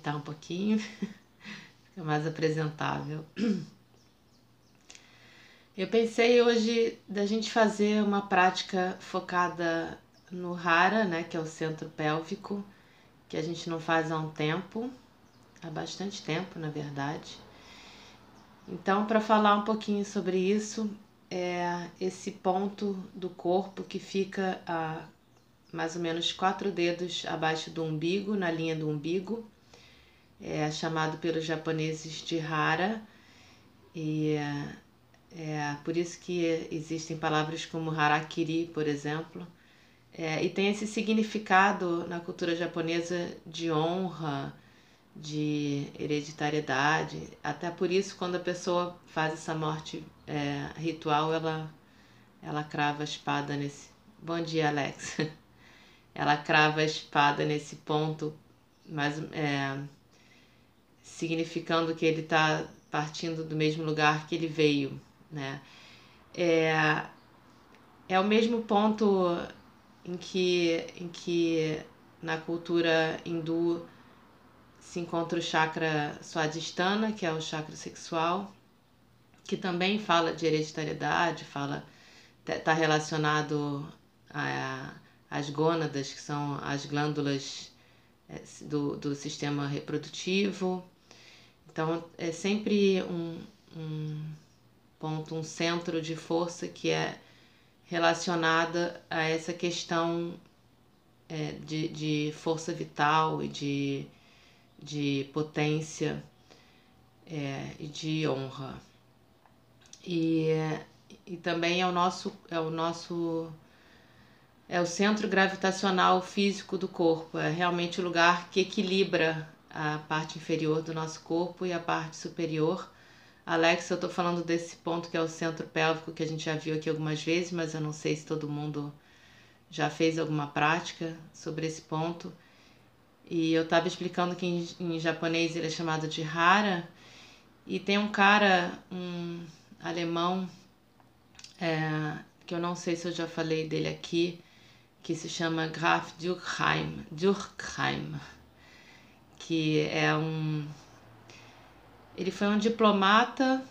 ajeitar um pouquinho, fica mais apresentável. Eu pensei hoje da gente fazer uma prática focada no Hara, né, que é o centro pélvico, que a gente não faz há um tempo, há bastante tempo, na verdade. Então, para falar um pouquinho sobre isso, é esse ponto do corpo que fica a mais ou menos quatro dedos abaixo do umbigo, na linha do umbigo, é chamado pelos japoneses de hara, e é, é por isso que existem palavras como harakiri, por exemplo, é, e tem esse significado na cultura japonesa de honra, de hereditariedade, até por isso quando a pessoa faz essa morte é, ritual, ela, ela crava a espada nesse... Bom dia, Alex. ela crava a espada nesse ponto, mas é, significando que ele está partindo do mesmo lugar que ele veio, né? É, é o mesmo ponto em que, em que na cultura hindu se encontra o chakra Swadhisthana, que é o chakra sexual, que também fala de hereditariedade, fala está relacionado a as gônadas, que são as glândulas é, do, do sistema reprodutivo. Então, é sempre um, um ponto, um centro de força que é relacionada a essa questão é, de, de força vital e de, de potência é, e de honra. E, e também é o nosso, é o nosso é o centro gravitacional físico do corpo, é realmente o lugar que equilibra a parte inferior do nosso corpo e a parte superior. Alex, eu estou falando desse ponto que é o centro pélvico que a gente já viu aqui algumas vezes, mas eu não sei se todo mundo já fez alguma prática sobre esse ponto. E eu estava explicando que em, em, japonês ele é chamado de Hara, e tem um cara, um alemão, é, que eu não sei se eu já falei dele aqui, que se chama Graf Durkheim, Durkheim, que é um. Ele foi um diplomata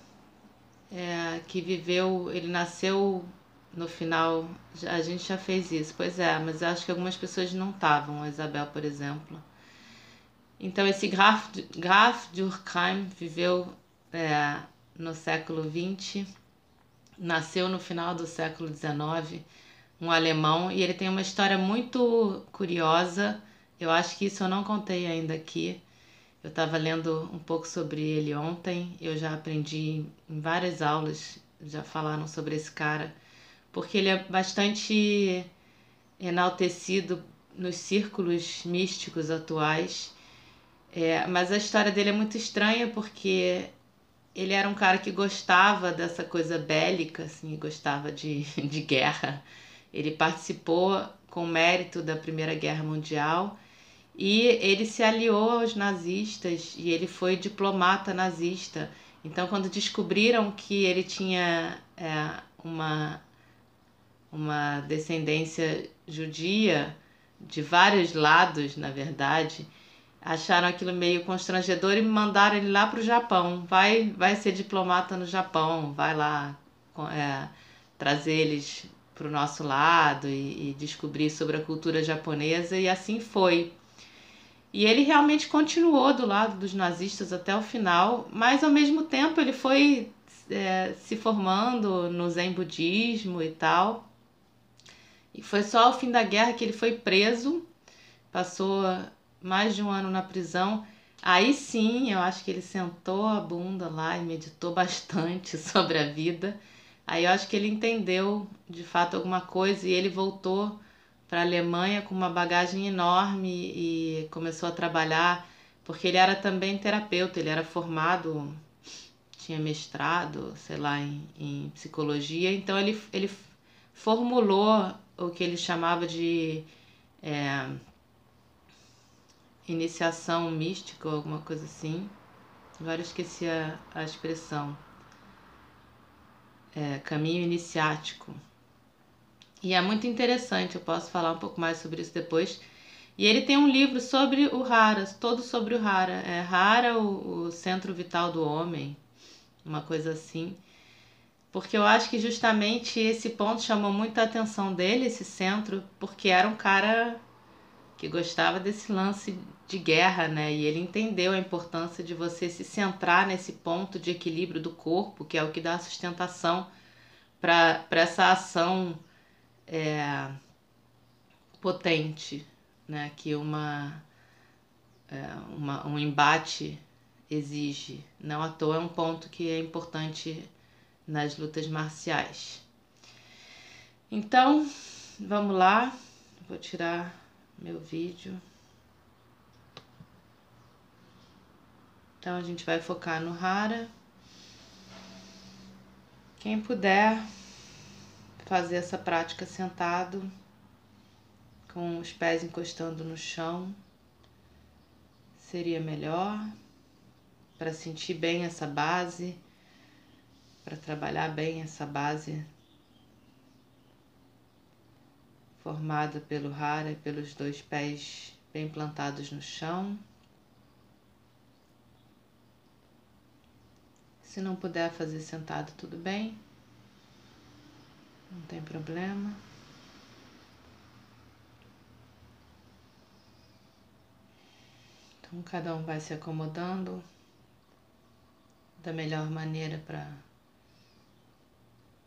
é, que viveu, ele nasceu no final. A gente já fez isso, pois é, mas acho que algumas pessoas não estavam, a Isabel, por exemplo. Então, esse Graf, Graf Durkheim viveu é, no século XX, nasceu no final do século XIX um alemão, e ele tem uma história muito curiosa. Eu acho que isso eu não contei ainda aqui. Eu estava lendo um pouco sobre ele ontem, eu já aprendi em várias aulas, já falaram sobre esse cara, porque ele é bastante enaltecido nos círculos místicos atuais. É, mas a história dele é muito estranha porque ele era um cara que gostava dessa coisa bélica, assim, gostava de, de guerra. Ele participou com mérito da Primeira Guerra Mundial e ele se aliou aos nazistas e ele foi diplomata nazista. Então, quando descobriram que ele tinha é, uma, uma descendência judia, de vários lados, na verdade, acharam aquilo meio constrangedor e mandaram ele lá para o Japão. Vai, vai ser diplomata no Japão, vai lá é, trazer eles para o nosso lado e, e descobrir sobre a cultura japonesa, e assim foi. E ele realmente continuou do lado dos nazistas até o final, mas ao mesmo tempo ele foi é, se formando no Zen budismo e tal. E foi só ao fim da guerra que ele foi preso, passou mais de um ano na prisão, aí sim eu acho que ele sentou a bunda lá e meditou bastante sobre a vida. Aí eu acho que ele entendeu de fato alguma coisa e ele voltou para a Alemanha com uma bagagem enorme e começou a trabalhar, porque ele era também terapeuta, ele era formado, tinha mestrado, sei lá, em, em psicologia, então ele, ele formulou o que ele chamava de é, iniciação mística ou alguma coisa assim. Agora eu esqueci a, a expressão. É, caminho iniciático. E é muito interessante, eu posso falar um pouco mais sobre isso depois. E ele tem um livro sobre o Hara, todo sobre o Hara. É Hara, o, o centro vital do homem, uma coisa assim. Porque eu acho que justamente esse ponto chamou muita atenção dele, esse centro, porque era um cara que gostava desse lance de guerra, né? E ele entendeu a importância de você se centrar nesse ponto de equilíbrio do corpo, que é o que dá sustentação para essa ação é, potente, né? Que uma, é, uma, um embate exige. Não à toa é um ponto que é importante nas lutas marciais. Então, vamos lá. Vou tirar meu vídeo. Então a gente vai focar no Hara. Quem puder fazer essa prática sentado, com os pés encostando no chão, seria melhor para sentir bem essa base, para trabalhar bem essa base formada pelo Hara e pelos dois pés bem plantados no chão. Se não puder fazer sentado, tudo bem, não tem problema. Então, cada um vai se acomodando da melhor maneira para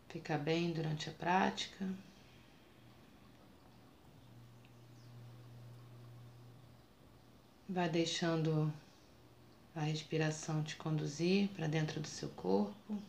ficar bem durante a prática. Vai deixando a respiração te conduzir para dentro do seu corpo.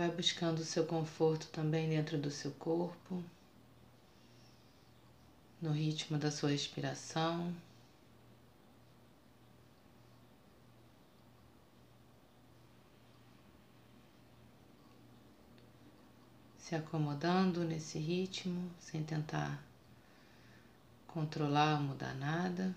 Vai buscando o seu conforto também dentro do seu corpo, no ritmo da sua respiração. se acomodando nesse ritmo, sem tentar controlar ou mudar nada.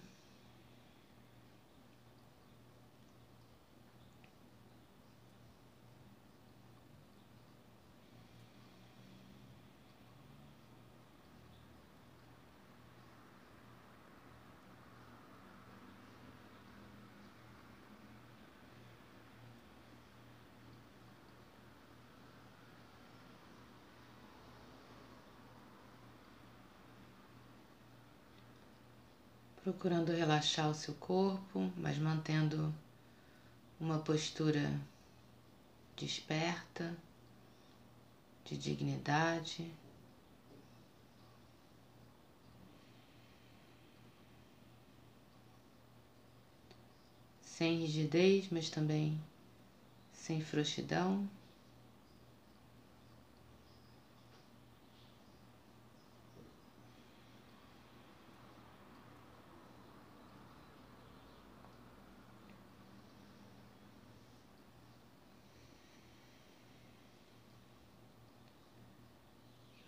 Procurando relaxar o seu corpo, mas mantendo uma postura desperta, de dignidade. Sem rigidez, mas também sem frouxidão.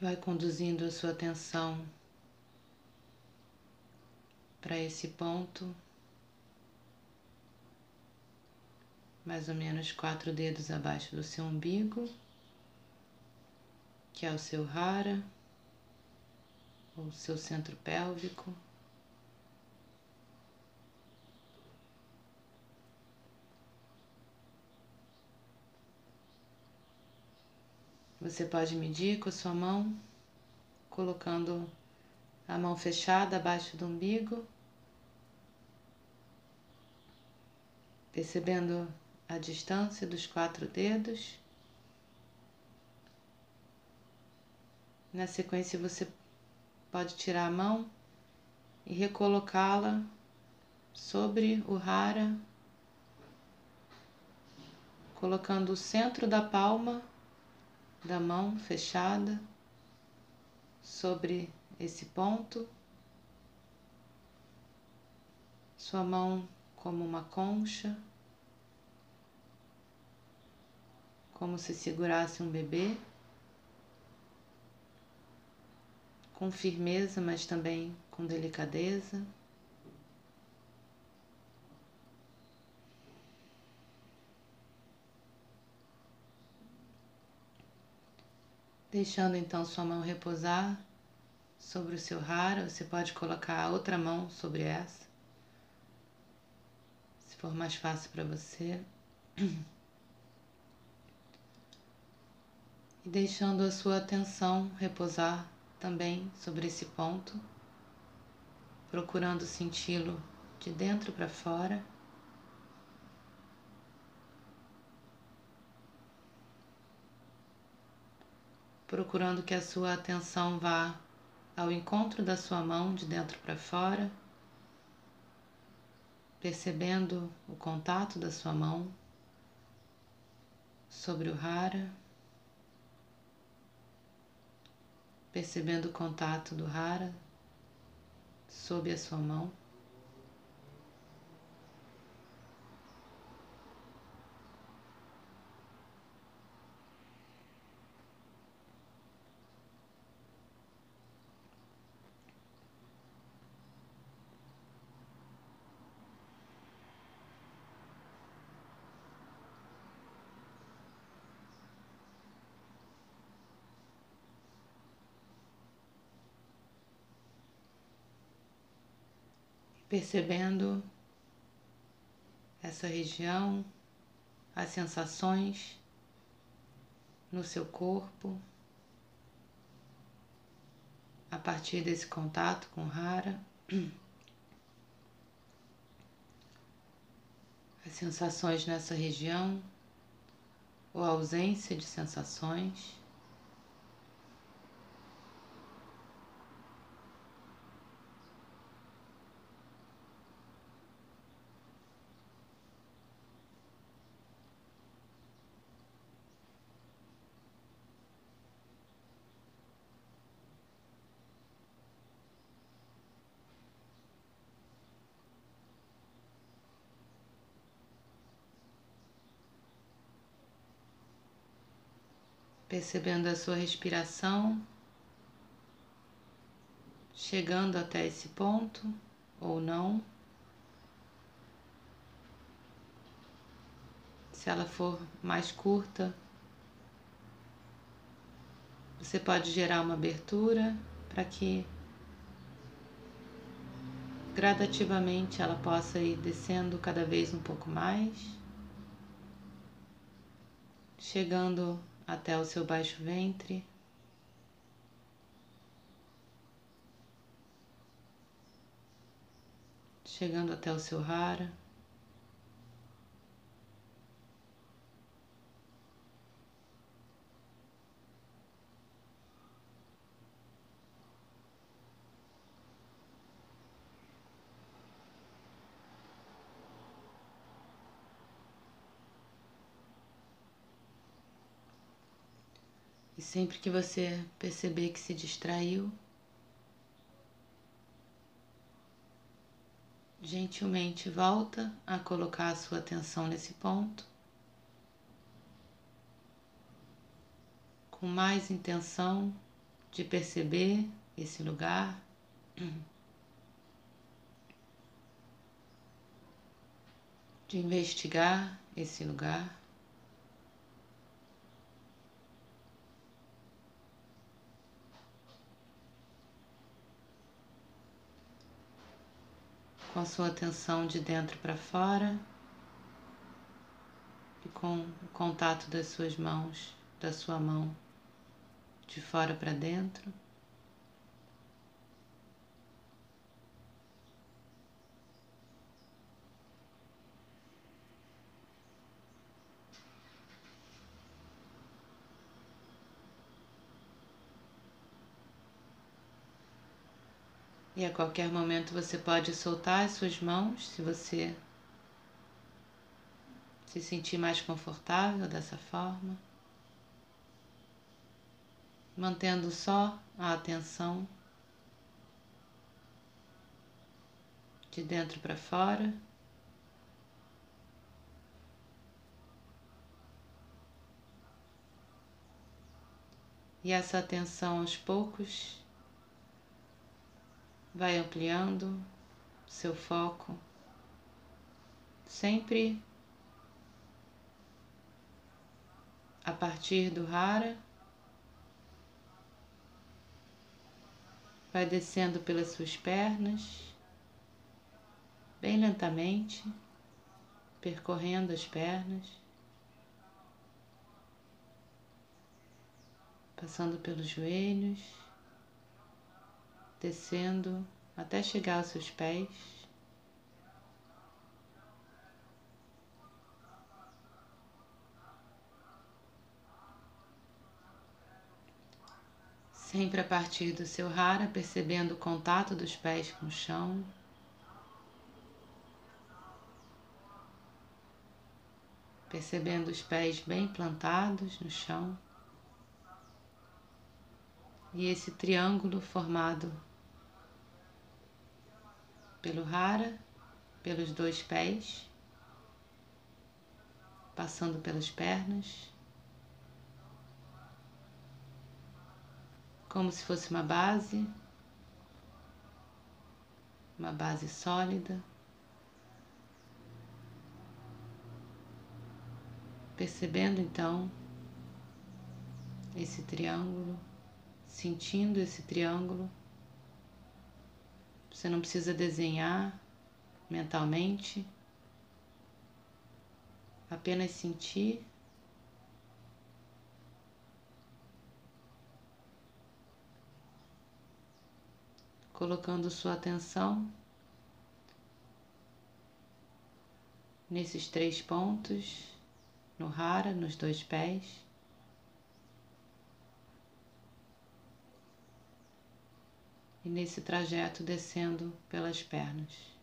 Vai conduzindo a sua atenção para esse ponto, mais ou menos quatro dedos abaixo do seu umbigo, que é o seu rara, ou seu centro pélvico. Você pode medir com a sua mão, colocando a mão fechada abaixo do umbigo percebendo a distância dos quatro dedos. Na sequência, você pode tirar a mão e recolocá-la sobre o rara, colocando o centro da palma da mão fechada sobre esse ponto, sua mão como uma concha, como se segurasse um bebê, com firmeza, mas também com delicadeza. Deixando então sua mão repousar sobre o seu rara, você pode colocar a outra mão sobre essa, se for mais fácil para você. E deixando a sua atenção repousar também sobre esse ponto, procurando senti-lo de dentro para fora. Procurando que a sua atenção vá ao encontro da sua mão de dentro para fora, percebendo o contato da sua mão sobre o rara, percebendo o contato do rara sob a sua mão. Percebendo essa região, as sensações no seu corpo a partir desse contato com Rara. As sensações nessa região ou a ausência de sensações. Percebendo a sua respiração, chegando até esse ponto ou não. Se ela for mais curta, você pode gerar uma abertura para que gradativamente ela possa ir descendo cada vez um pouco mais, chegando até o seu baixo ventre. Chegando até o seu rara. E sempre que você perceber que se distraiu, gentilmente volta a colocar a sua atenção nesse ponto, com mais intenção de perceber esse lugar. De investigar esse lugar. Com a sua atenção de dentro para fora e com o contato das suas mãos, da sua mão de fora para dentro. E a qualquer momento você pode soltar as suas mãos se você se sentir mais confortável dessa forma, mantendo só a atenção de dentro para fora. E essa atenção aos poucos vai ampliando seu foco, sempre a partir do rara, vai descendo pelas suas pernas, bem lentamente, percorrendo as pernas, passando pelos joelhos, descendo até chegar aos seus pés. Sempre a partir do seu rara, percebendo o contato dos pés com o chão. Percebendo os pés bem plantados no chão. E esse triângulo formado pelo rara, pelos dois pés, passando pelas pernas. como se fosse uma base, uma base sólida. Percebendo então esse triângulo, sentindo esse triângulo. Você não precisa desenhar mentalmente, apenas sentir colocando sua atenção nesses três pontos, no rara, nos dois pés. E nesse trajeto descendo pelas pernas.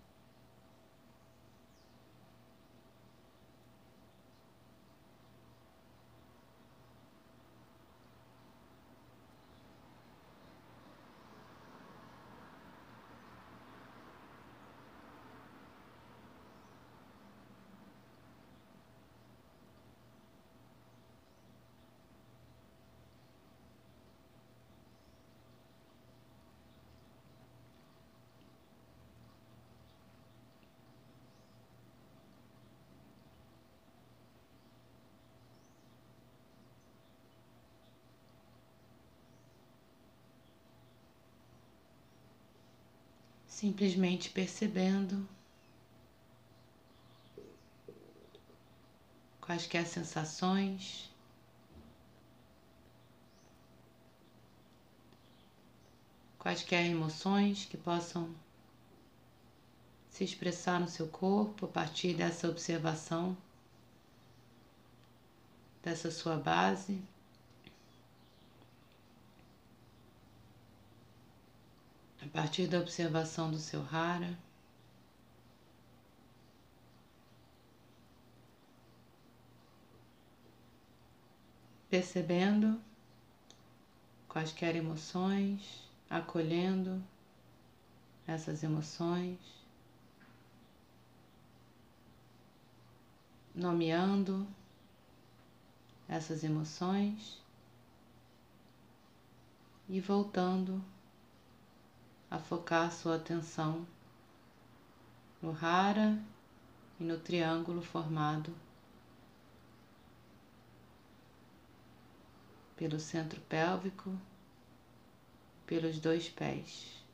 Simplesmente percebendo quaisquer sensações. Quaisquer emoções que possam se expressar no seu corpo a partir dessa observação, dessa sua base. Partir da observação do seu rara. Percebendo quaisquer emoções, acolhendo essas emoções, nomeando essas emoções e voltando a focar sua atenção no rara e no triângulo formado pelo centro pélvico, pelos dois pés.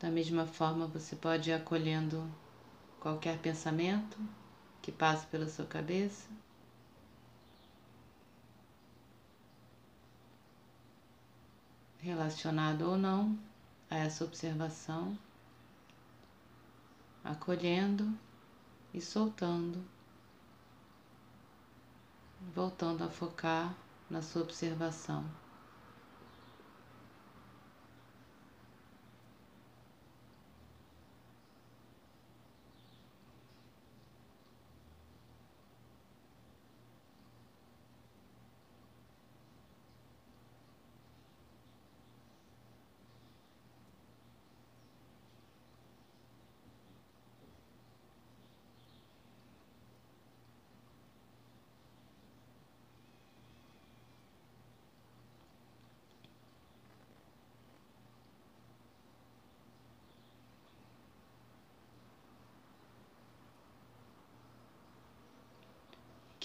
Da mesma forma, você pode ir acolhendo qualquer pensamento que passe pela sua cabeça. Relacionado ou não a essa observação, acolhendo e soltando, voltando a focar na sua observação.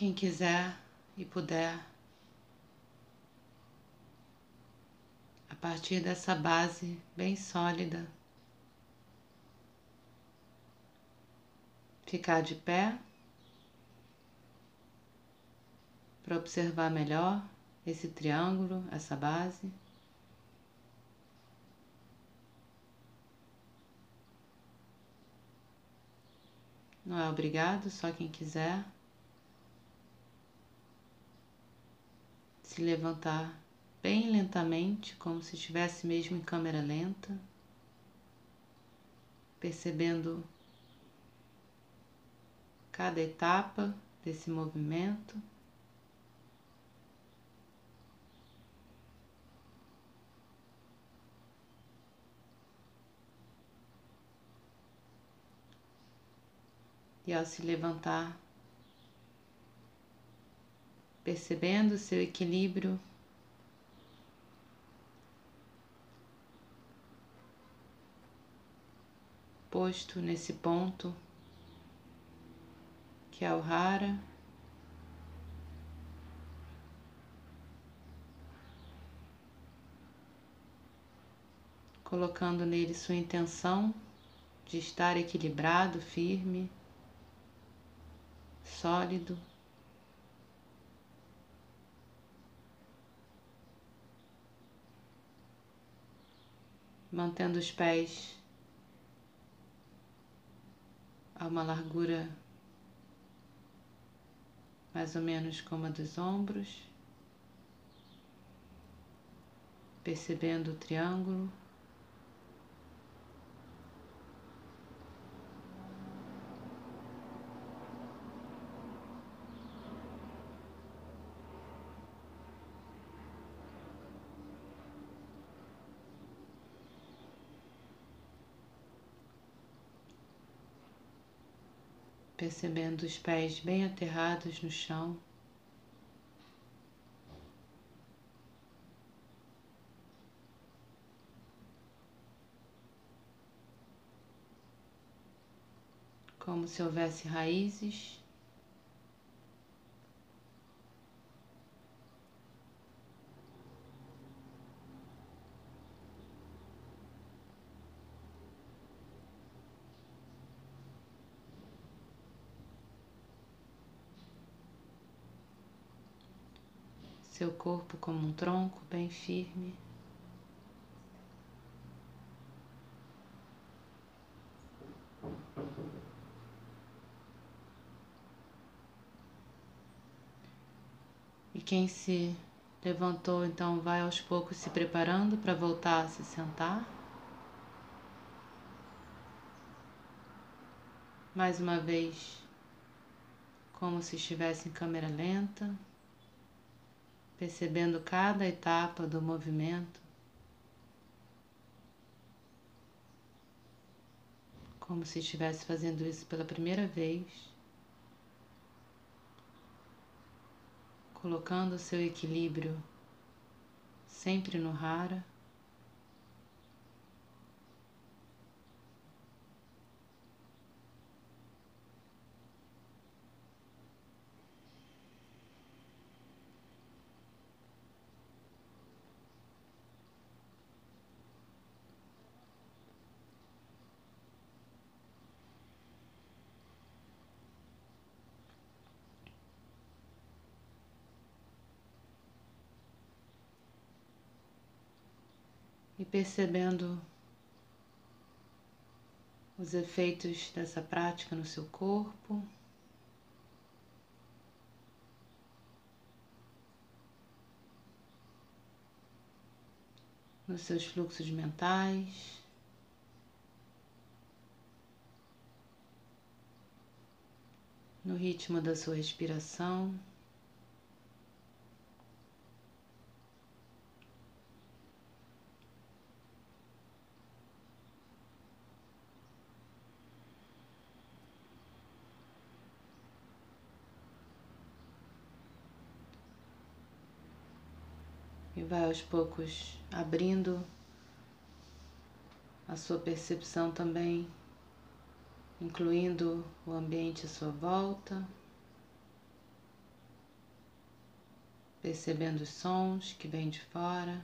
Quem quiser e puder, a partir dessa base bem sólida, ficar de pé para observar melhor esse triângulo, essa base. Não é obrigado, só quem quiser. Se levantar bem lentamente, como se estivesse mesmo em câmera lenta, percebendo cada etapa desse movimento. E ao se levantar, percebendo seu equilíbrio. Posto nesse ponto que é o Hara. Colocando nele sua intenção de estar equilibrado, firme, sólido. Mantendo os pés a uma largura mais ou menos como a dos ombros, percebendo o triângulo. Percebendo os pés bem aterrados no chão. Como se houvesse raízes seu corpo como um tronco bem firme. E quem se levantou então vai aos poucos se preparando para voltar a se sentar. Mais uma vez, como se estivesse em câmera lenta percebendo cada etapa do movimento, como se estivesse fazendo isso pela primeira vez, colocando o seu equilíbrio sempre no rara. percebendo os efeitos dessa prática no seu corpo. Nos seus fluxos mentais. No ritmo da sua respiração. Aos poucos abrindo a sua percepção também, incluindo o ambiente à sua volta, percebendo os sons que vêm de fora.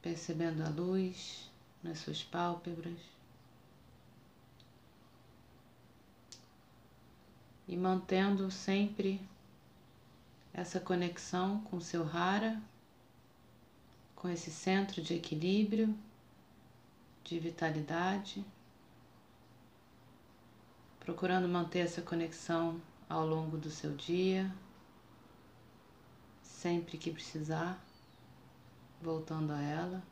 Percebendo a luz nas suas pálpebras. e mantendo sempre essa conexão com o seu rara, com esse centro de equilíbrio, de vitalidade, procurando manter essa conexão ao longo do seu dia, sempre que precisar, voltando a ela.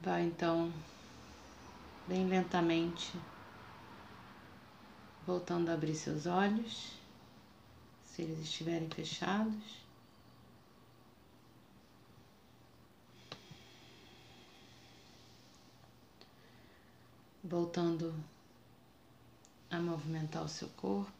Vai então bem lentamente voltando a abrir seus olhos, se eles estiverem fechados. Voltando a movimentar o seu corpo.